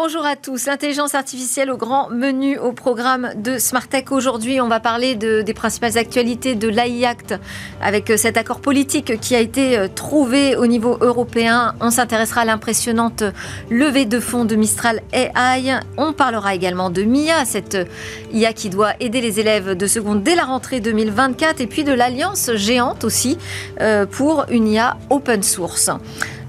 Bonjour à tous. L'intelligence artificielle au grand menu au programme de Smartech. Aujourd'hui, on va parler de, des principales actualités de l'AI Act avec euh, cet accord politique qui a été euh, trouvé au niveau européen. On s'intéressera à l'impressionnante levée de fonds de Mistral AI. On parlera également de MIA, cette IA qui doit aider les élèves de seconde dès la rentrée 2024 et puis de l'alliance géante aussi euh, pour une IA open source.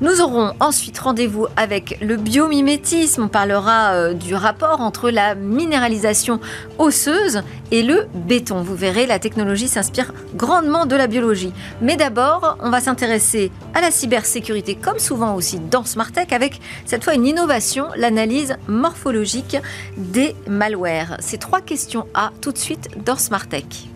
Nous aurons ensuite rendez-vous avec le biomimétisme. On parlera euh, du rapport entre la minéralisation osseuse et le béton. Vous verrez, la technologie s'inspire grandement de la biologie. Mais d'abord, on va s'intéresser à la cybersécurité, comme souvent aussi dans Smartech, avec cette fois une innovation, l'analyse morphologique des malwares. Ces trois questions A tout de suite dans Smartech.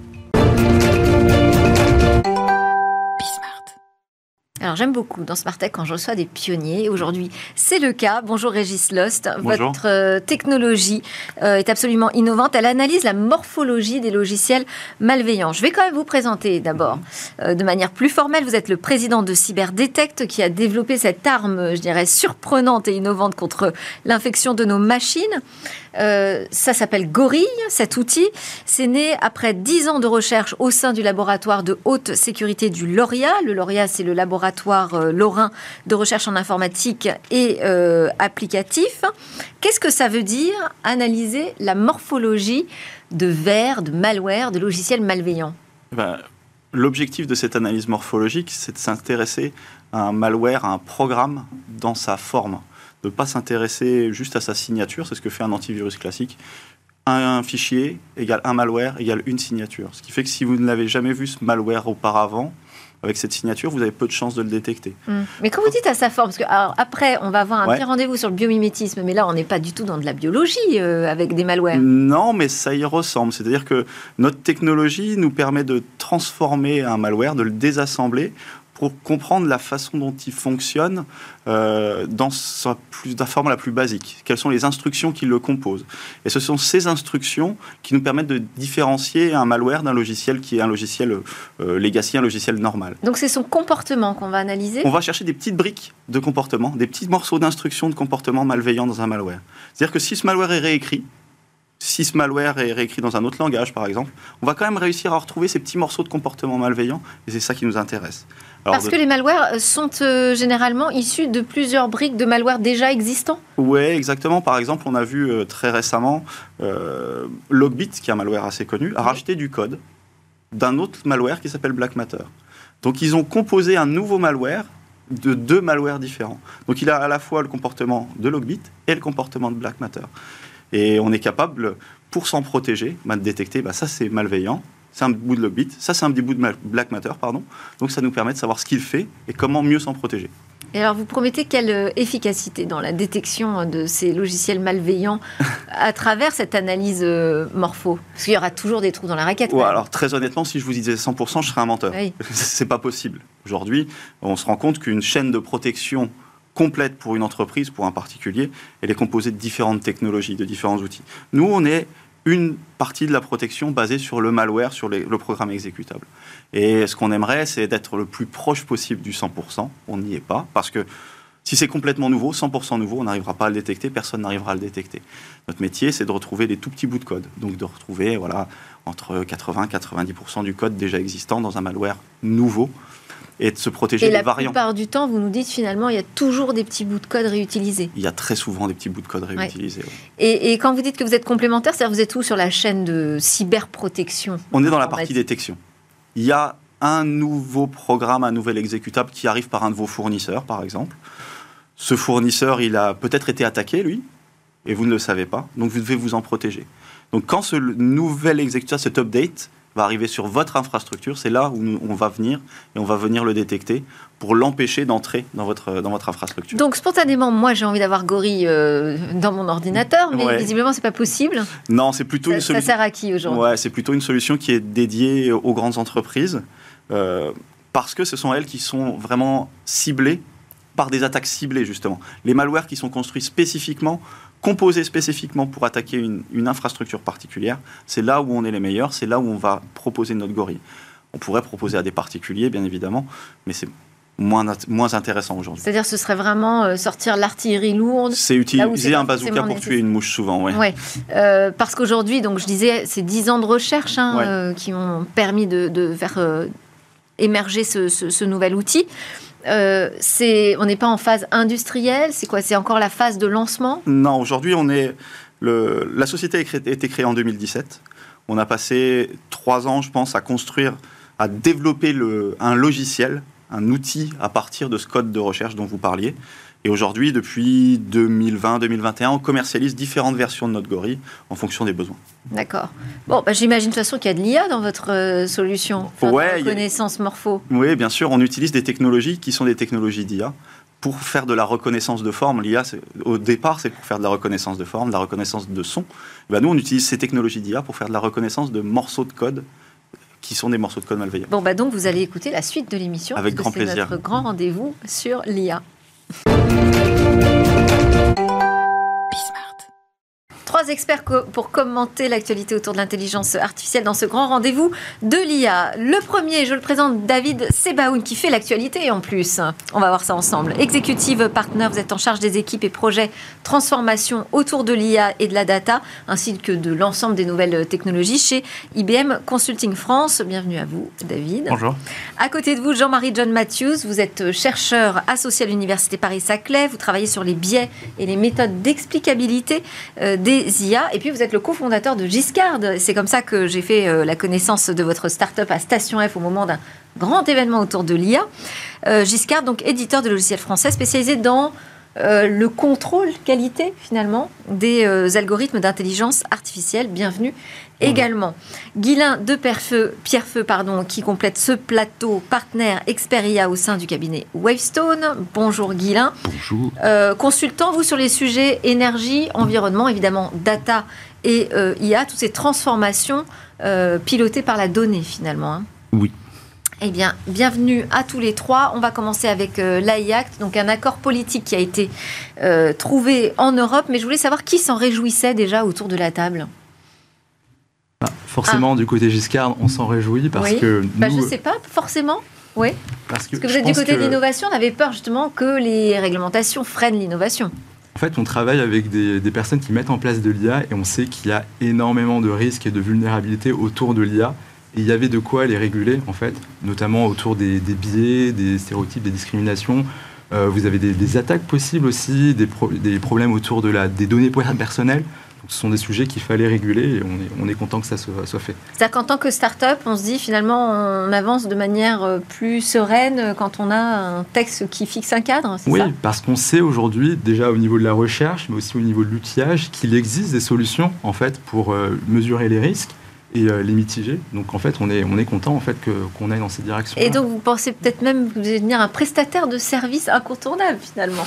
Alors j'aime beaucoup dans Smartech quand je reçois des pionniers. Aujourd'hui, c'est le cas. Bonjour Régis Lost. Bonjour. Votre euh, technologie euh, est absolument innovante. Elle analyse la morphologie des logiciels malveillants. Je vais quand même vous présenter d'abord euh, de manière plus formelle. Vous êtes le président de Cyberdetect qui a développé cette arme, je dirais, surprenante et innovante contre l'infection de nos machines. Euh, ça s'appelle Gorille, cet outil. C'est né après 10 ans de recherche au sein du laboratoire de haute sécurité du Lauria. Le Lauria, c'est le laboratoire euh, lorrain de recherche en informatique et euh, applicatif. Qu'est-ce que ça veut dire? Analyser la morphologie de vers, de malware, de logiciels malveillants ben, L'objectif de cette analyse morphologique, c'est de s'intéresser à un malware, à un programme dans sa forme ne pas s'intéresser juste à sa signature, c'est ce que fait un antivirus classique. Un, fichier égale un malware égale une signature. Ce qui fait que si vous ne l'avez jamais vu ce malware auparavant, avec cette signature, vous avez peu de chances de le détecter. Mmh. Mais quand vous dites à sa forme, parce que alors, après, on va avoir un ouais. petit rendez-vous sur le biomimétisme, mais là, on n'est pas du tout dans de la biologie euh, avec des malwares. Non, mais ça y ressemble. C'est-à-dire que notre technologie nous permet de transformer un malware, de le désassembler pour comprendre la façon dont il fonctionne euh, dans sa, plus, la forme la plus basique. Quelles sont les instructions qui le composent Et ce sont ces instructions qui nous permettent de différencier un malware d'un logiciel qui est un logiciel euh, legacy, un logiciel normal. Donc c'est son comportement qu'on va analyser On va chercher des petites briques de comportement, des petits morceaux d'instructions de comportement malveillant dans un malware. C'est-à-dire que si ce malware est réécrit, si ce malware est réécrit dans un autre langage, par exemple, on va quand même réussir à retrouver ces petits morceaux de comportement malveillant, et c'est ça qui nous intéresse. Alors Parce de... que les malwares sont euh, généralement issus de plusieurs briques de malware déjà existants Oui, exactement. Par exemple, on a vu euh, très récemment euh, Logbit, qui est un malware assez connu, a oui. racheté du code d'un autre malware qui s'appelle Black Matter. Donc ils ont composé un nouveau malware de deux malwares différents. Donc il a à la fois le comportement de Logbit et le comportement de Black Matter. Et on est capable, pour s'en protéger, bah, de détecter, bah, ça c'est malveillant, c'est un bout de Logbit, ça c'est un petit bout de Black Matter, pardon. Donc ça nous permet de savoir ce qu'il fait et comment mieux s'en protéger. Et alors, vous promettez quelle efficacité dans la détection de ces logiciels malveillants à travers cette analyse euh, morpho? Parce qu'il y aura toujours des trous dans la raquette. Ouais, alors très honnêtement, si je vous disais 100%, je serais un menteur. Oui. c'est pas possible. Aujourd'hui, on se rend compte qu'une chaîne de protection complète pour une entreprise, pour un particulier, elle est composée de différentes technologies, de différents outils. Nous, on est une partie de la protection basée sur le malware, sur les, le programme exécutable. Et ce qu'on aimerait, c'est d'être le plus proche possible du 100%. On n'y est pas, parce que si c'est complètement nouveau, 100% nouveau, on n'arrivera pas à le détecter, personne n'arrivera à le détecter. Notre métier, c'est de retrouver des tout petits bouts de code. Donc de retrouver voilà, entre 80 90% du code déjà existant dans un malware nouveau et de se protéger et des la variants. La plupart du temps, vous nous dites finalement, il y a toujours des petits bouts de code réutilisés. Il y a très souvent des petits bouts de code réutilisés. Ouais. Ouais. Et, et, quand vous dites que vous êtes complémentaire, c'est-à-dire vous êtes où sur la chaîne de cyberprotection On est dans la partie détection. Il y a un nouveau programme, un nouvel exécutable qui arrive par un de vos fournisseurs, par exemple. Ce fournisseur, il a peut-être été attaqué, lui, et vous ne le savez pas, donc vous devez vous en protéger. Donc quand ce nouvel exécutable, cet update, va arriver sur votre infrastructure, c'est là où on va venir et on va venir le détecter pour l'empêcher d'entrer dans votre, dans votre infrastructure. Donc spontanément, moi j'ai envie d'avoir Gorille euh, dans mon ordinateur, mais ouais. visiblement c'est pas possible. Non, c'est plutôt ça, une solution. Ça sert à qui aujourd'hui? Ouais, c'est plutôt une solution qui est dédiée aux grandes entreprises euh, parce que ce sont elles qui sont vraiment ciblées par des attaques ciblées justement. Les malwares qui sont construits spécifiquement composés spécifiquement pour attaquer une, une infrastructure particulière, c'est là où on est les meilleurs, c'est là où on va proposer notre gorille. On pourrait proposer à des particuliers, bien évidemment, mais c'est moins, moins intéressant aujourd'hui. C'est-à-dire ce serait vraiment euh, sortir l'artillerie lourde C'est utiliser un bazooka pour tuer une mouche souvent, oui. Ouais. Euh, parce qu'aujourd'hui, donc je disais, c'est 10 ans de recherche hein, euh, qui ont permis de, faire émerger ce, nouvel outil. C'est, on n'est pas en phase industrielle, c'est quoi C'est encore la phase de lancement? Non, aujourd'hui, on est. La société a été créée en 2017. On a passé trois ans, je pense, à construire, à développer un logiciel un outil à partir de ce code de recherche dont vous parliez. Et aujourd'hui, depuis 2020-2021, on commercialise différentes versions de notre gorille en fonction des besoins. D'accord. Bon, bah, j'imagine de toute façon qu'il y a de l'IA dans votre euh, solution, ouais, reconnaissance morpho. Oui, bien sûr. On utilise des technologies qui sont des technologies d'IA pour faire de la reconnaissance de forme. L'IA, au départ, c'est pour faire de la reconnaissance de forme, de la reconnaissance de son. Ben, nous, on utilise ces technologies d'IA pour faire de la reconnaissance de morceaux de code qui sont des morceaux de code malveillants. Bon, bah donc vous allez écouter la suite de l'émission. Avec grand plaisir. C'est notre grand rendez-vous sur l'IA. Thank you. Trois experts pour commenter l'actualité autour de l'intelligence artificielle dans ce grand rendez-vous de l'IA. Le premier, je le présente, David Sebaoun, qui fait l'actualité en plus. On va voir ça ensemble. Executive Partner, vous êtes en charge des équipes et projets transformation autour de l'IA et de la data, ainsi que de l'ensemble des nouvelles technologies chez IBM Consulting France. Bienvenue à vous, David. Bonjour. À côté de vous, Jean-Marie John Matthews, vous êtes chercheur associé à l'Université Paris-Saclay. Vous travaillez sur les biais et les méthodes d'explicabilité euh, Et puis, vous êtes le cofondateur de Giscard. C'est comme ça que j'ai fait euh, la connaissance de votre start-up à Station F au moment d'un grand événement autour de l'IA. Euh, Giscard, donc éditeur de logiciels français spécialisé dans euh, le contrôle qualité finalement des algorithmes d'intelligence artificielle. Bienvenue également. Guilain de Pierrefeu, pardon, qui complète ce plateau, partenaire Experia au sein du cabinet Wavestone. Bonjour Guilain. Bonjour. Euh, consultant, vous, sur les sujets énergie, environnement, évidemment, data et euh, IA, toutes ces transformations euh, pilotées par la donnée finalement. Hein. Oui. Eh bien, bienvenue à tous les trois. On va commencer avec l'AIACT, donc un accord politique qui a été trouvé en Europe. Mais je voulais savoir qui s'en réjouissait déjà autour de la table. Bah, forcément, ah. du côté Giscard, on s'en réjouit parce que. Bah, je ne sais pas, forcément. Oui. Parce que, vous êtes du côté de l'innovation, on avait peur justement que les réglementations freinent l'innovation. En fait, on travaille avec des, personnes qui mettent en place de l'IA et on sait qu'il y a énormément de risques et de vulnérabilités autour de l'IA. Et il y avait de quoi les réguler, en fait, notamment autour des, biais, des stéréotypes, des discriminations. Euh, vous avez des, attaques possibles aussi, des, des problèmes autour de la, des données personnelles ce sont des sujets qu'il fallait réguler et on est, content que ça soit, fait. C'est-à-dire qu'en tant que start-up, on se dit finalement on avance de manière euh, plus sereine quand on a un texte qui fixe un cadre Oui, parce qu'on sait aujourd'hui, déjà au niveau de la recherche, mais aussi au niveau de l'outillage, qu'il existe des solutions en fait pour euh, mesurer les risques et euh, les mitiger. Donc en fait, on est, on est content en fait qu'on aille dans cette direction. Et donc vous pensez peut-être même que vous allez devenir un prestataire de services incontournable finalement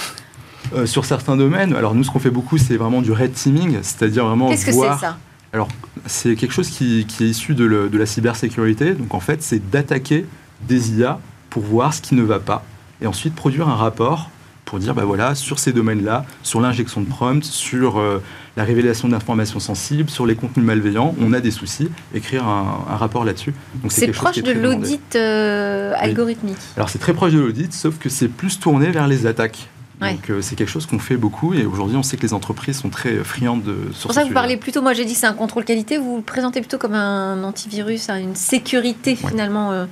euh, sur certains domaines, alors nous, ce qu'on fait beaucoup, c'est vraiment du red teaming, c'est-à-dire vraiment Qu'est-ce que c'est ça? Alors, c'est quelque chose qui, est issu de, la cybersécurité. Donc, en fait, c'est d'attaquer des IA pour voir ce qui ne va pas et ensuite produire un rapport pour dire, bah voilà, sur ces domaines-là, sur l'injection de prompt, sur euh, la révélation d'informations sensibles, sur les contenus malveillants, on a des soucis, écrire un, rapport là-dessus. c'est proche de l'audit euh, algorithmique. Alors c'est très proche de l'audit, sauf que c'est plus tourné vers les attaques. Donc euh, c'est quelque chose qu'on fait beaucoup et aujourd'hui on sait que les entreprises sont très friandes de C'est pour ça que vous parlez plutôt, moi j'ai dit c'est un contrôle qualité, vous le présentez plutôt comme un antivirus, hein, une sécurité finalement euh,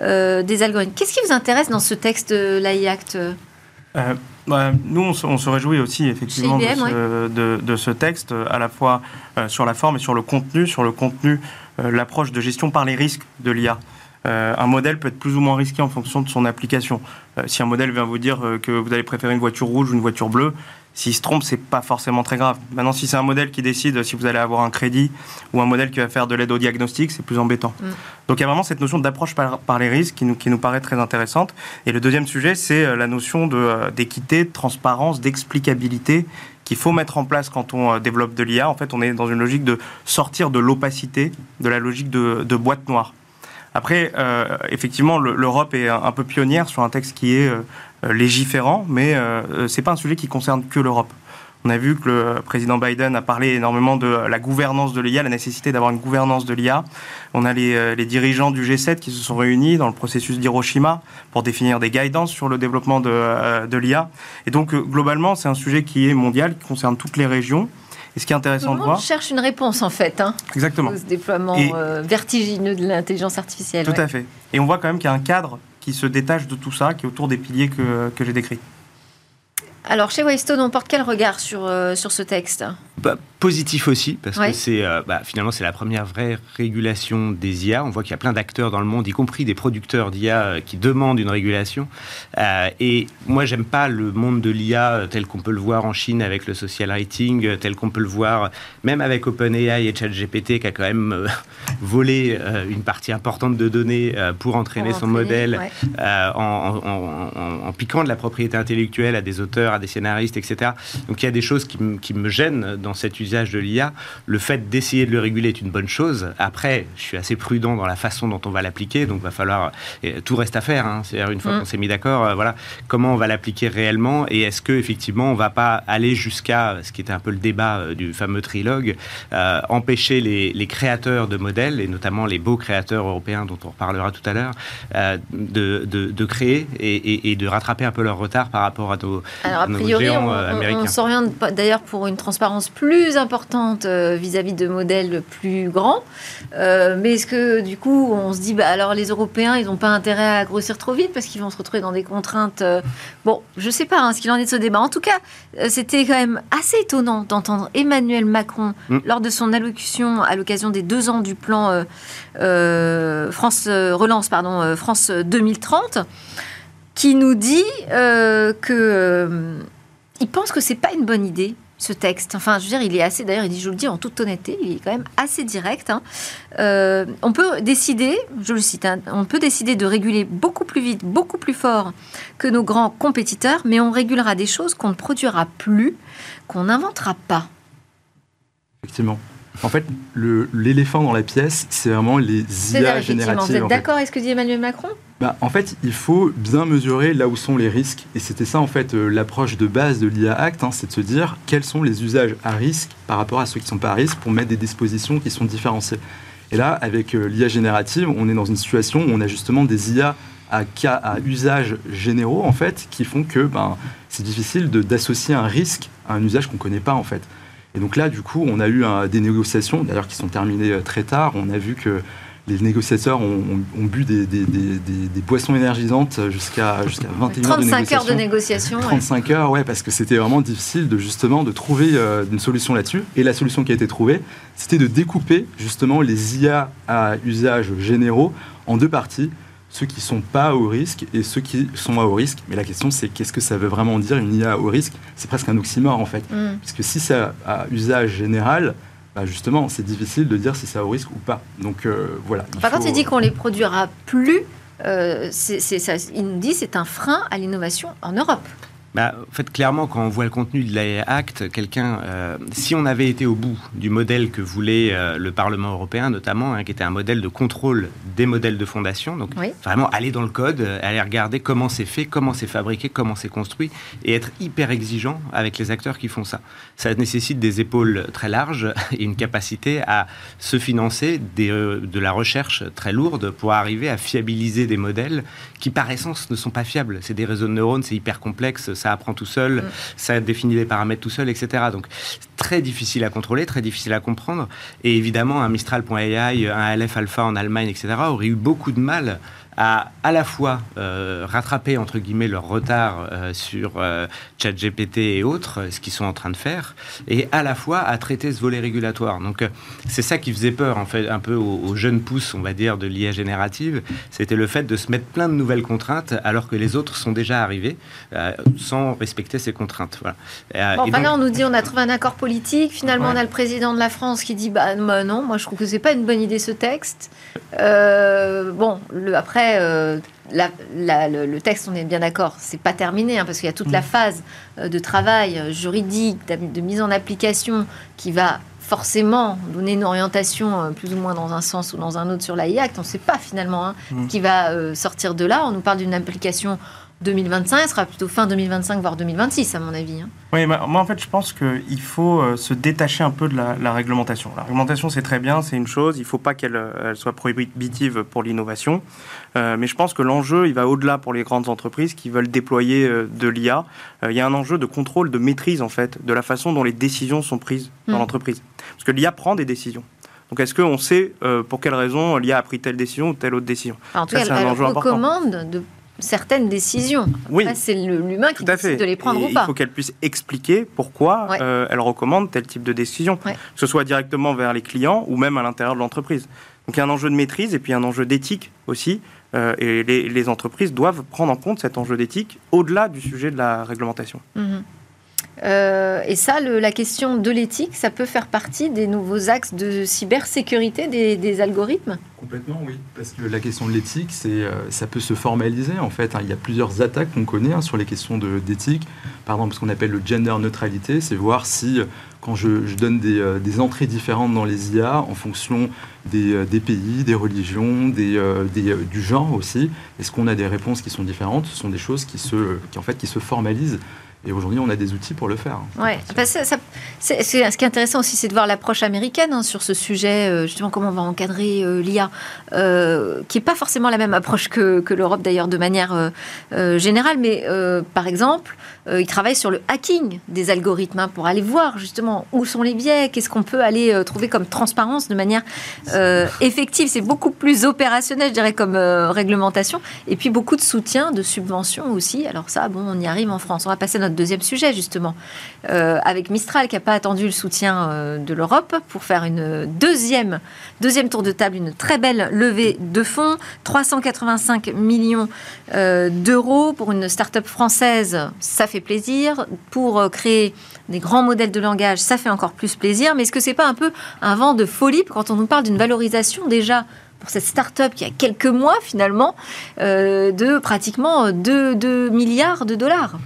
euh, des algorithmes. Qu'est-ce qui vous intéresse dans ce texte l'AI Act bah, nous, on se, réjouit aussi effectivement de, ce, de, ce, texte, à la fois sur la forme et sur le contenu. Sur le contenu, l'approche de gestion par les risques de l'IA. Euh, un modèle peut être plus ou moins risqué en fonction de son application. Euh, si un modèle vient vous dire euh, que vous allez préférer une voiture rouge ou une voiture bleue, s'il se trompe, c'est pas forcément très grave. Maintenant, si c'est un modèle qui décide si vous allez avoir un crédit ou un modèle qui va faire de l'aide au diagnostic, c'est plus embêtant. Mm. Donc il y a vraiment cette notion d'approche par, les risques qui nous, qui nous paraît très intéressante. Et le deuxième sujet, c'est la notion d'équité, de, transparence, d'explicabilité qu'il faut mettre en place quand on développe de l'IA. En fait, on est dans une logique de sortir de l'opacité, de la logique de, de boîte noire. Après, euh, effectivement, l'Europe est un peu pionnière sur un texte qui est euh, légiférant, mais euh, c'est pas un sujet qui concerne que l'Europe. On a vu que le président Biden a parlé énormément de la gouvernance de l'IA, la nécessité d'avoir une gouvernance de l'IA. On a les, les, dirigeants du G7 qui se sont réunis dans le processus d'Hiroshima pour définir des guidances sur le développement de, de l'IA. Et donc, globalement, c'est un sujet qui est mondial, qui concerne toutes les régions. Et ce qui est intéressant de voir. On cherche une réponse en fait. Hein, Exactement. Ce déploiement euh, vertigineux de l'intelligence artificielle. Tout à fait. Et on voit quand même qu'il y a un cadre qui se détache de tout ça, qui est autour des piliers que, que j'ai décrits. Alors, chez Waystone, on porte quel regard sur, euh, sur ce texte? Bah, Positif aussi, parce que c'est euh, bah, finalement c'est la première vraie régulation des IA. On voit qu'il y a plein d'acteurs dans le monde, y compris des producteurs d'IA, euh, qui demandent une régulation. et moi, j'aime pas le monde de l'IA tel qu'on peut le voir en Chine avec le social rating, tel qu'on peut le voir même avec OpenAI et ChatGPT, qui a quand même volé une partie importante de données pour entraîner son modèle en, en piquant de la propriété intellectuelle à des auteurs à des scénaristes, etc. Donc il y a des choses qui, qui me gênent dans cet de l'IA. Le fait d'essayer de le réguler est une bonne chose. Après, je suis assez prudent dans la façon dont on va l'appliquer, donc va falloir tout reste à faire. Hein. C'est-à-dire une fois mm. qu'on s'est mis d'accord, euh, voilà, comment on va l'appliquer réellement et est-ce que effectivement on va pas aller jusqu'à ce qui était un peu le débat euh, du fameux trilogue, euh, empêcher les, les, créateurs de modèles et notamment les beaux créateurs européens dont on reparlera tout à l'heure, de, de, de, créer et, et, de rattraper un peu leur retard par rapport à nos, a priori, on, s'oriente d'ailleurs pour une transparence plus importante euh, vis-à-vis de modèles plus grands. Euh, mais est-ce que du coup, on se dit, bah, alors les Européens, ils n'ont pas intérêt à grossir trop vite parce qu'ils vont se retrouver dans des contraintes. Euh, bon, je ne sais pas hein, ce qu'il en est de ce débat. En tout cas, c'était quand même assez étonnant d'entendre Emmanuel Macron mm. lors de son allocution à l'occasion des deux ans du plan France relance, pardon, France 2030 qui nous dit que il pense que c'est pas une bonne idée ce texte. Enfin, je veux dire, il est assez. D'ailleurs, il dit, je le dis en toute honnêteté, il est quand même assez direct. Hein. Euh, on peut décider, je le cite, hein, on peut décider de réguler beaucoup plus vite, beaucoup plus fort que nos grands compétiteurs, mais on régulera des choses qu'on ne produira plus, qu'on n'inventera pas. Effectivement. En fait, l'éléphant dans la pièce, c'est vraiment les IA génératives. Vous êtes d'accord avec ce que dit Emmanuel Macron? Bah, en fait, il faut bien mesurer là où sont les risques. Et c'était ça, en fait, euh, l'approche de base de l'IA Act, hein, c'est de se dire quels sont les usages à risque par rapport à ceux qui ne sont pas à risque pour mettre des dispositions qui sont différenciées. Et là, avec euh, l'IA générative, on est dans une situation où on a justement des IA à, cas, usage généraux, en fait, qui font que ben, c'est difficile d'associer un risque à un usage qu'on ne connaît pas, en fait. Et donc là, du coup, on a eu des négociations, d'ailleurs, qui sont terminées euh, très tard. On a vu que les négociateurs ont, bu des, boissons énergisantes jusqu'à jusqu'à 21 heures de négociation. heures de négociation. 35 heures, ouais, parce que c'était vraiment difficile de justement de trouver euh, une solution là-dessus. Et la solution qui a été trouvée, c'était de découper justement les IA à usage généraux en deux parties ceux qui sont pas au risque et ceux qui sont à haut risque. Mais la question, c'est qu'est-ce que ça veut vraiment dire une IA à haut risque? C'est presque un oxymore en fait. Mm. Parce que si c'est à usage général, bah justement, c'est difficile de dire si c'est à haut risque ou pas. Donc euh, voilà. Par contre, il dit qu'on les produira plus. Euh, ça, il nous dit c'est un frein à l'innovation en Europe. Bah, en fait, clairement, quand on voit le contenu de l'AI Act, quelqu'un, euh, si on avait été au bout du modèle que voulait euh, le Parlement européen, notamment, hein, qui était un modèle de contrôle des modèles de fondation, donc vraiment aller dans le code, euh, aller regarder comment c'est fait, comment c'est fabriqué, comment c'est construit, et être hyper exigeant avec les acteurs qui font ça. Ça nécessite des épaules très larges et une capacité à se financer des, de la recherche très lourde pour arriver à fiabiliser des modèles qui, par essence, ne sont pas fiables. C'est des réseaux de neurones, c'est hyper complexe ça apprend tout seul, mm. ça définit les paramètres tout seul, etc. Donc très difficile à contrôler, très difficile à comprendre. Et évidemment, un Mistral.ai, un LF Alpha en Allemagne, etc., aurait eu beaucoup de mal à à la fois euh, rattraper entre guillemets leur retard euh, sur euh, ChatGPT et autres, ce qu'ils sont en train de faire, et à la fois à traiter ce volet régulatoire. Donc c'est ça qui faisait peur en fait un peu aux, jeunes pousses, on va dire, de l'IA générative, c'était le fait de se mettre plein de nouvelles contraintes alors que les autres sont déjà arrivés sans respecter ces contraintes. Voilà. bon, enfin là on nous dit on a trouvé un accord politique, finalement on a le président de la France qui dit bah, bah non, moi je trouve que c'est pas une bonne idée ce texte. bon, le, après euh, le, texte, on est bien d'accord, c'est pas terminé, hein, parce qu'il y a toute la mm. phase euh, de travail euh, juridique, de mise en application, qui va forcément donner une orientation plus ou moins dans un sens ou dans un autre sur la On ne sait pas finalement hein, mm. qui va sortir de là. On nous parle d'une application 2025, ce sera plutôt fin 2025, voire 2026, à mon avis. Hein. Oui, moi en fait, je pense qu'il faut euh, se détacher un peu de la, réglementation. La réglementation, c'est très bien, c'est une chose, il ne faut pas qu'elle euh, soit prohibitive pour l'innovation. Euh, mais je pense que l'enjeu, il va au-delà pour les grandes entreprises qui veulent déployer de l'IA. il y a un enjeu de contrôle, de maîtrise, en fait, de la façon dont les décisions sont prises dans hmm. l'entreprise. Parce que l'IA prend des décisions. Donc est-ce qu'on sait pour quelle raison l'IA a pris telle décision ou telle autre décision? En tout cas, elle, recommande de certaines décisions. oui. c'est l'humain qui décide de les prendre ou pas. Il faut qu'elle puisse expliquer pourquoi euh, elle recommande tel type de décision, que ce soit directement vers les clients ou même à l'intérieur de l'entreprise. Donc il y a un enjeu de maîtrise et puis un enjeu d'éthique aussi. Euh, et les, entreprises doivent prendre en compte cet enjeu d'éthique au-delà du sujet de la réglementation. Mhm. Euh, et ça, la question de l'éthique, ça peut faire partie des nouveaux axes de cybersécurité des, algorithmes? Complètement, oui. Parce que la question de l'éthique, c'est, euh, ça peut se formaliser, en fait. Hein. Il y a plusieurs attaques qu'on connaît hein, sur les questions d'éthique. Par exemple, ce qu'on appelle le gender neutralité, c'est voir si, euh, quand je, donne des, entrées différentes dans les IA, en fonction des, pays, des religions, des, du genre aussi, est-ce qu'on a des réponses qui sont différentes? Ce sont des choses qui se, qui, en fait, qui se formalisent. Et aujourd'hui, on a des outils pour le faire. Ouais. Bah, ce qui est intéressant aussi, c'est de voir l'approche américaine hein, sur ce sujet, euh, justement comment on va encadrer euh, l'IA, euh, qui n'est pas forcément la même approche que, que l'Europe d'ailleurs de manière générale. Mais par exemple, ils travaillent sur le hacking des algorithmes hein, pour aller voir justement où sont les biais, qu'est-ce qu'on peut aller trouver comme transparence de manière effective. C'est beaucoup plus opérationnel, je dirais, comme réglementation. Et puis beaucoup de soutien, de subventions aussi. Alors ça, bon, on y arrive en France. On va passer notre deuxième sujet, justement, euh, avec Mistral qui n'a pas attendu le soutien euh, de l'Europe pour faire une deuxième, deuxième tour de table, une très belle levée de fonds, 385 millions euh, d'euros pour une start-up française, ça fait plaisir. Pour créer des grands modèles de langage, ça fait encore plus plaisir. Mais est-ce que c'est pas un peu un vent de folie quand on nous parle d'une valorisation déjà pour cette start-up qui a quelques mois finalement de pratiquement 2 milliards de dollars?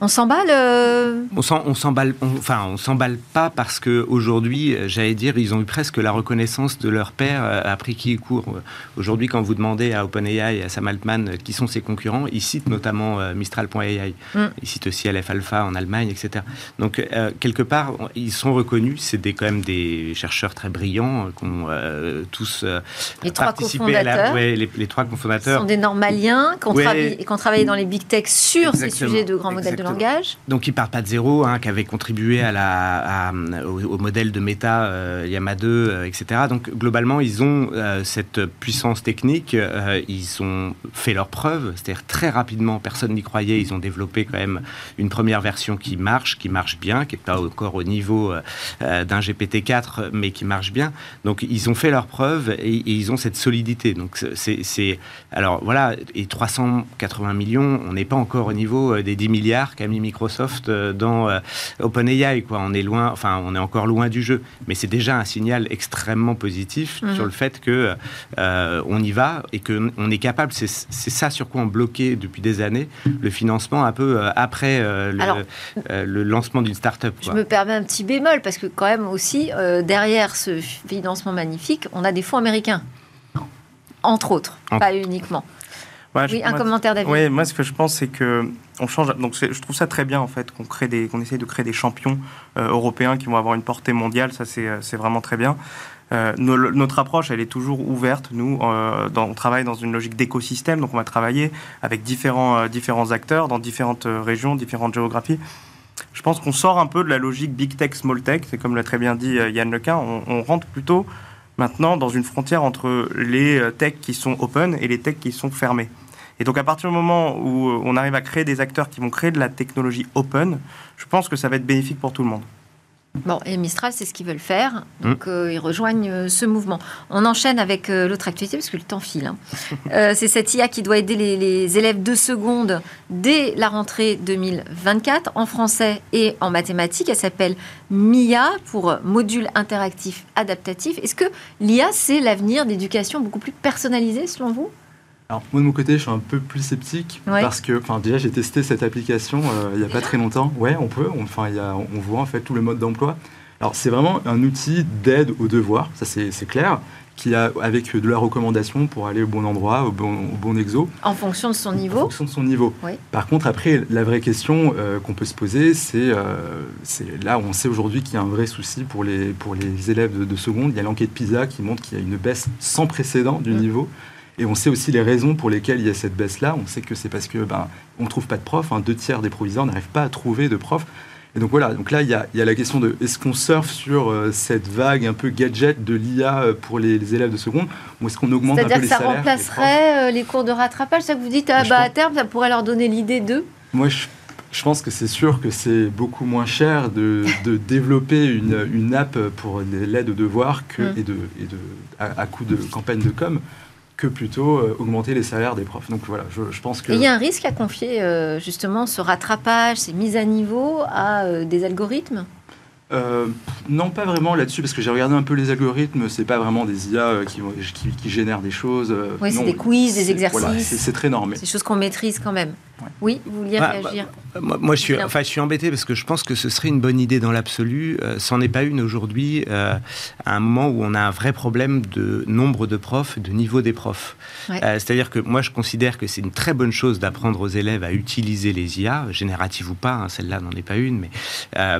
On s'emballe euh On s'emballe, enfin, on s'emballe pas parce que aujourd'hui, euh, j'allais dire, ils ont eu presque la reconnaissance de leur père euh, après qui ils courent. Aujourd'hui, quand vous demandez à OpenAI et à Sam Altman qui sont ses concurrents, ils citent notamment Mistral.ai. Mm. Ils citent aussi LF Alpha en Allemagne, etc. Donc, quelque part, ils sont reconnus. C'est des, quand même des chercheurs très brillants qui ont tous les participé trois à la, les, trois cofondateurs. sont des normaliens qui ont, travaillé dans les big tech sur ces sujets de grand de langage. Donc ils partent pas de zéro, hein, qui avait contribué à la, au, modèle de méta euh, Yama 2, euh, etc. Donc globalement, ils ont euh, cette puissance technique, ils ont fait leurs preuves, c'est-à-dire très rapidement, personne n'y croyait, ils ont développé quand même une première version qui marche, qui marche bien, qui n'est pas encore au niveau d'un GPT-4, mais qui marche bien. Donc ils ont fait leurs preuves et, ils ont cette solidité. Donc c'est... Alors voilà, et 380 millions, on n'est pas encore au niveau des 10 millions qu'a mis Microsoft euh, dans euh, OpenAI. Quoi. On est loin, enfin, on est encore loin du jeu, mais c'est déjà un signal extrêmement positif mhm. sur le fait que euh, on y va et que on est capable. C'est ça sur quoi on bloquait depuis des années le financement un peu après le, lancement d'une start-up. Je me permets un petit bémol parce que quand même aussi derrière ce financement magnifique, on a des fonds américains, entre autres, pas uniquement oui, un commentaire David. Oui, moi ce que je pense c'est que on change. Donc je trouve ça très bien en fait qu'on crée des, qu'on essaye de créer des champions euh, européens qui vont avoir une portée mondiale. Ça c'est, euh, vraiment très bien. Euh, notre approche, elle est toujours ouverte. Nous, on travaille dans une logique d'écosystème, donc on va travailler avec différents, différents acteurs dans différentes régions, différentes géographies. Je pense qu'on sort un peu de la logique big tech, small tech. C'est comme l'a très bien dit Yann Lequin. On, on rentre plutôt maintenant dans une frontière entre les techs qui sont open et les techs qui sont fermés. Et donc à partir du moment où on arrive à créer des acteurs qui vont créer de la technologie open, je pense que ça va être bénéfique pour tout le monde. Bon, et Mistral, c'est ce qu'ils veulent faire. Donc, mm. euh, ils rejoignent euh, ce mouvement. On enchaîne avec euh, l'autre actualité, parce que le temps file. Hein. c'est cette IA qui doit aider les, les, élèves de seconde dès la rentrée 2024, en français et en mathématiques. Elle s'appelle MIA, pour Module Interactif Adaptatif. Est-ce que l'IA, c'est l'avenir d'éducation beaucoup plus personnalisée, selon vous? Alors moi de mon côté, je suis un peu plus sceptique parce que, enfin déjà j'ai testé cette application euh, il n'y a pas très longtemps. Ouais, on peut. Enfin, on, on voit en fait tout le mode d'emploi. Alors c'est vraiment un outil d'aide aux devoirs, ça c'est clair, qui a, avec de la recommandation pour aller au bon endroit, au bon, au bon exo. En fonction de son niveau. En fonction de son niveau. Par contre, après, la vraie question euh, qu'on peut se poser, c'est c'est là où on sait aujourd'hui qu'il y a un vrai souci pour les, pour les élèves de, seconde. Il y a l'enquête PISA qui montre qu'il y a une baisse sans précédent du mm. niveau. Et on sait aussi les raisons pour lesquelles il y a cette baisse-là. On sait que c'est parce que ben, on ne trouve pas de profs. Hein. Deux tiers des proviseurs n'arrivent pas à trouver de profs. Et donc voilà, donc là, il y a, la question de est-ce qu'on surfe sur euh, cette vague un peu gadget de l'IA euh, pour les, élèves de seconde? Ou est-ce qu'on augmente un peu les salaires C'est-à-dire que ça remplacerait euh, les, cours de rattrapage, ça que vous dites, ah, bah, à terme, ça pourrait leur donner l'idée d'eux? Moi, je, pense que c'est sûr que c'est beaucoup moins cher de, développer une, app pour l'aide aux devoirs que, mm. et, de, et de, à, à coup de campagne de com' que plutôt euh, augmenter les salaires des profs. Donc voilà, je, pense que... il y a un risque à confier euh, justement ce rattrapage, ces mises à niveau à euh, des algorithmes? Non, pas vraiment là-dessus, parce que j'ai regardé un peu les algorithmes. C'est pas vraiment des IA qui, qui, génèrent des choses. Oui, c'est des quiz, des exercices. c'est très normal. C'est des choses qu'on maîtrise quand même. Oui, vous vouliez bah, réagir bah, moi, je suis, enfin, je suis embêté parce que je pense que ce serait une bonne idée dans l'absolu. C'en est pas une aujourd'hui, à un moment où on a un vrai problème de nombre de profs, de niveau des profs. C'est-à-dire que moi, je considère que c'est une très bonne chose d'apprendre aux élèves à utiliser les IA, génératives ou pas. Hein, celle-là n'en est pas une, mais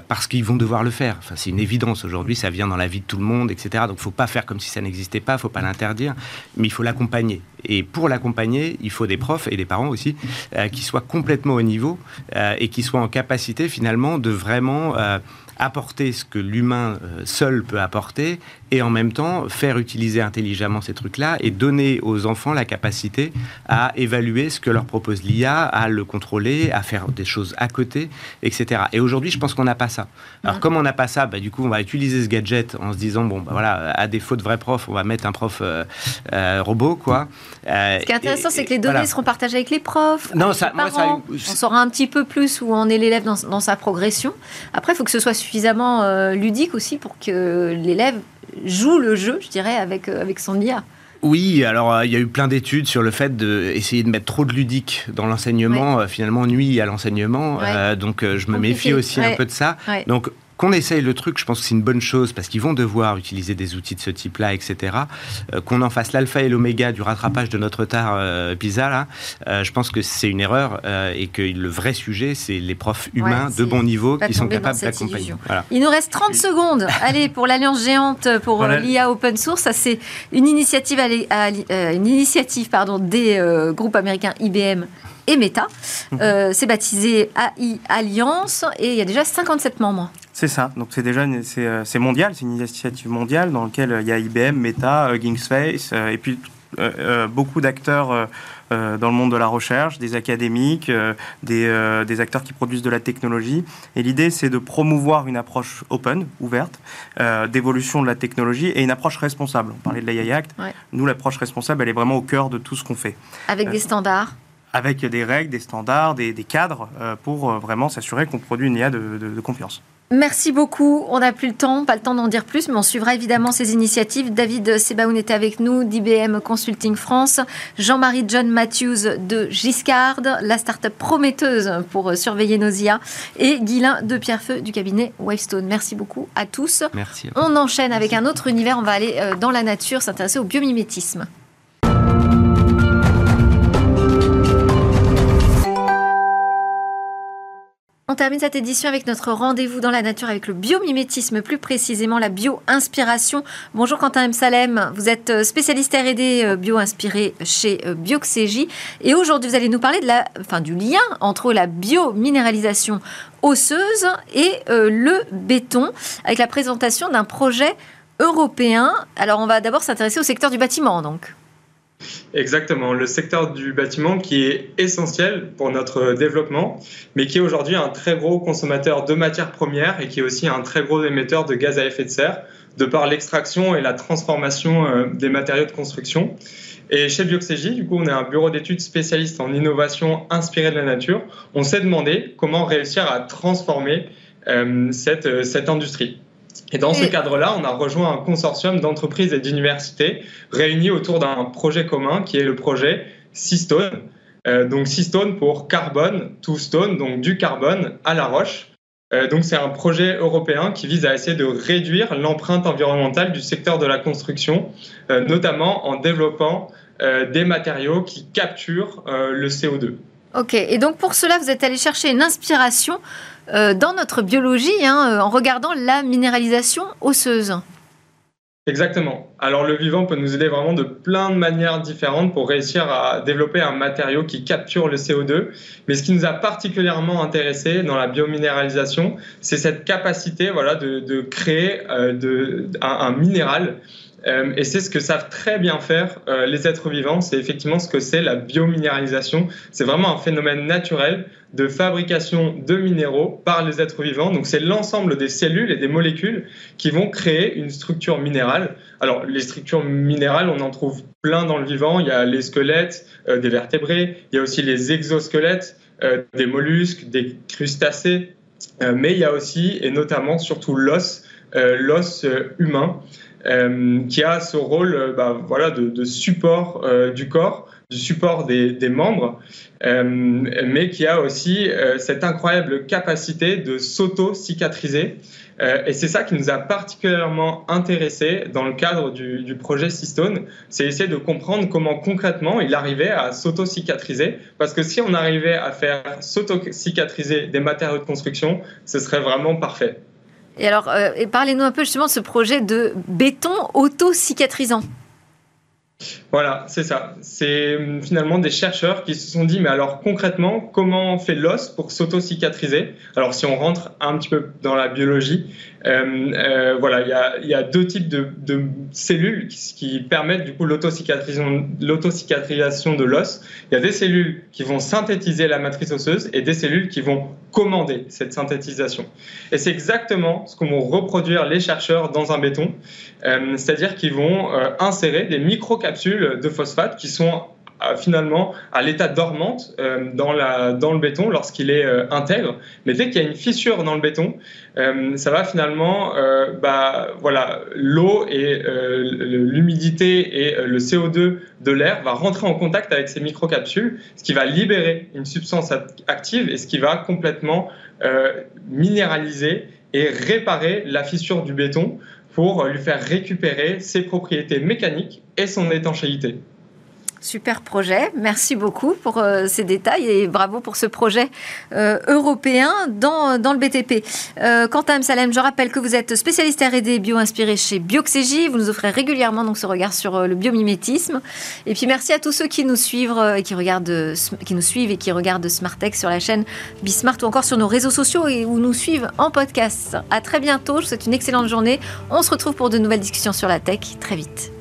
parce qu'ils vont devoir le faire Enfin, c'est une évidence aujourd'hui, ça vient dans la vie de tout le monde, etc. Donc, il ne faut pas faire comme si ça n'existait pas, il ne faut pas l'interdire, mais il faut l'accompagner. Et pour l'accompagner, il faut des profs et des parents aussi euh, qui soient complètement au niveau euh, et qui soient en capacité finalement de vraiment euh, apporter ce que l'humain seul peut apporter et en même temps faire utiliser intelligemment ces trucs-là et donner aux enfants la capacité à évaluer ce que leur propose l'IA, à le contrôler, à faire des choses à côté, etc. Et aujourd'hui, je pense qu'on n'a pas ça. Alors, comme on n'a pas ça, bah, du coup, on va utiliser ce gadget en se disant, bon, bah, voilà, à défaut de vrai prof, on va mettre un prof euh, euh, robot, quoi. Euh, ce qui est intéressant, c'est que les données seront partagées avec les profs, non, ça, les parents. on saura un petit peu plus où en est l'élève dans, dans, sa progression. Après, il faut que ce soit suffisamment ludique aussi pour que l'élève joue le jeu, je dirais, avec, euh, avec son IA. Oui, alors euh, il y a eu plein d'études sur le fait d'essayer de, mettre trop de ludique dans l'enseignement, euh, finalement nuit à l'enseignement. donc je me méfie aussi un peu de ça. Donc qu'on essaye le truc, je pense que c'est une bonne chose parce qu'ils vont devoir utiliser des outils de ce type-là, etc. Euh, qu'on en fasse l'alpha et l'oméga du rattrapage de notre retard euh, PISA, là, euh, je pense que c'est une erreur et que le vrai sujet, c'est les profs humains de bon niveau qui sont capables d'accompagner. Il nous reste 30 secondes. Allez, pour l'Alliance géante pour l'IA open source, ça c'est une initiative, une initiative pardon, des groupes américains IBM et Meta. Mhm. c'est baptisé AI Alliance et il y a déjà 57 membres. C'est ça. Donc c'est déjà euh, c'est mondial, c'est une initiative mondiale dans laquelle euh, il y a IBM, Meta, Hugging euh, Space et puis beaucoup d'acteurs dans le monde de la recherche, des académiques, des, des, acteurs qui produisent de la technologie. Et l'idée, c'est de promouvoir une approche open, ouverte, d'évolution de la technologie et une approche responsable. On parlait de l'AI Act. Nous, l'approche responsable, elle est vraiment au cœur de tout ce qu'on fait. Avec des standards Avec des règles, des standards, des, des cadres pour vraiment s'assurer qu'on produit une IA de, de confiance. Merci beaucoup. On n'a plus le temps, pas le temps d'en dire plus, mais on suivra évidemment ces initiatives. David Sebaoun était avec nous, d'IBM Consulting France, Jean-Marie John Matthews de Giscard, la start-up prometteuse pour surveiller nos IA, et Guilain de Pierrefeu du cabinet Wavestone. Merci beaucoup à tous. Merci. On enchaîne avec un autre univers. On va aller euh, dans la nature, s'intéresser au biomimétisme. Termine cette édition avec notre rendez-vous dans la nature avec le biomimétisme, plus précisément la bio-inspiration. Bonjour Quentin M. Salem, vous êtes euh, spécialiste R&D euh, bio-inspiré chez euh, Bioxégie et aujourd'hui vous allez nous parler de la, enfin, du lien entre la biominéralisation osseuse et le béton avec la présentation d'un projet européen. Alors on va d'abord s'intéresser au secteur du bâtiment donc. Exactement, le secteur du bâtiment qui est essentiel pour notre développement, mais qui est aujourd'hui un très gros consommateur de matières premières et qui est aussi un très gros émetteur de gaz à effet de serre, de par l'extraction et la transformation euh, des matériaux de construction. Et chez Bioxégie, du coup, on est un bureau d'études spécialiste en innovation inspirée de la nature. On s'est demandé comment réussir à transformer euh, cette, euh, cette industrie. Et dans ce cadre-là, on a rejoint un consortium d'entreprises et d'universités réunis autour d'un projet commun qui est le projet Seastone. Euh, donc Seastone pour carbone to stone, donc du carbone à la roche. donc c'est un projet européen qui vise à essayer de réduire l'empreinte environnementale du secteur de la construction, notamment en développant des matériaux qui capturent le CO2. Ok, et donc pour cela, vous êtes allé chercher une inspiration dans notre biologie hein, en regardant la minéralisation osseuse. Exactement. Alors le vivant peut nous aider vraiment de plein de manières différentes pour réussir à développer un matériau qui capture le CO2. Mais ce qui nous a particulièrement intéressé dans la biominéralisation, c'est cette capacité voilà, de, créer euh, un, minéral euh, et c'est ce que savent très bien faire euh, les êtres vivants, c'est effectivement ce que c'est la biominéralisation. C'est vraiment un phénomène naturel de fabrication de minéraux par les êtres vivants. Donc c'est l'ensemble des cellules et des molécules qui vont créer une structure minérale. Alors les structures minérales, on en trouve plein dans le vivant. Il y a les squelettes euh, des vertébrés, il y a aussi les exosquelettes des mollusques, des crustacés, mais il y a aussi et notamment surtout l'os, l'os humain. Euh, qui a ce rôle euh, bah, voilà, de, support euh, du corps, du support des, membres, mais qui a aussi cette incroyable capacité de s'auto-cicatriser. et c'est ça qui nous a particulièrement intéressé dans le cadre du, du projet Cystone, c'est essayer de comprendre comment concrètement il arrivait à s'auto-cicatriser, parce que si on arrivait à faire s'auto-cicatriser des matériaux de construction, ce serait vraiment parfait. Et alors, euh, parlez-nous un peu justement de ce projet de béton auto-cicatrisant. Voilà, c'est ça. C'est hum, finalement des chercheurs qui se sont dit, mais alors concrètement, comment fait l'os pour s'auto-cicatriser? Alors si on rentre un petit peu dans la biologie, euh, euh, voilà, il y a, deux types de, cellules qui, permettent du coup l'autocicatrisation de l'os. Il y a des cellules qui vont synthétiser la matrice osseuse et des cellules qui vont commander cette synthétisation. Et c'est exactement ce que vont reproduire les chercheurs dans un béton, euh, c'est-à-dire qu'ils vont insérer des microcapsules de phosphate qui sont finalement à l'état dormante euh, dans le béton lorsqu'il est euh, intègre. Mais dès qu'il y a une fissure dans le béton, euh, ça va finalement, bah, voilà, l'eau et l'humidité et le CO2 de l'air va rentrer en contact avec ces microcapsules, ce qui va libérer une substance active et ce qui va complètement minéraliser et réparer la fissure du béton pour lui faire récupérer ses propriétés mécaniques et son étanchéité. Super projet. Merci beaucoup pour euh, ces détails et bravo pour ce projet euh, européen dans, dans, le BTP. Euh, quant à M. Salem, je rappelle que vous êtes spécialiste R&D bio-inspiré chez Bioxégie. Vous nous offrez régulièrement donc, ce regard sur le biomimétisme. Et puis merci à tous ceux qui nous suivent et qui, regardent, qui nous suivent et qui regardent Smartech sur la chaîne Bismart ou encore sur nos réseaux sociaux et où nous suivent en podcast. À très bientôt. Je vous souhaite une excellente journée. On se retrouve pour de nouvelles discussions sur la tech très vite.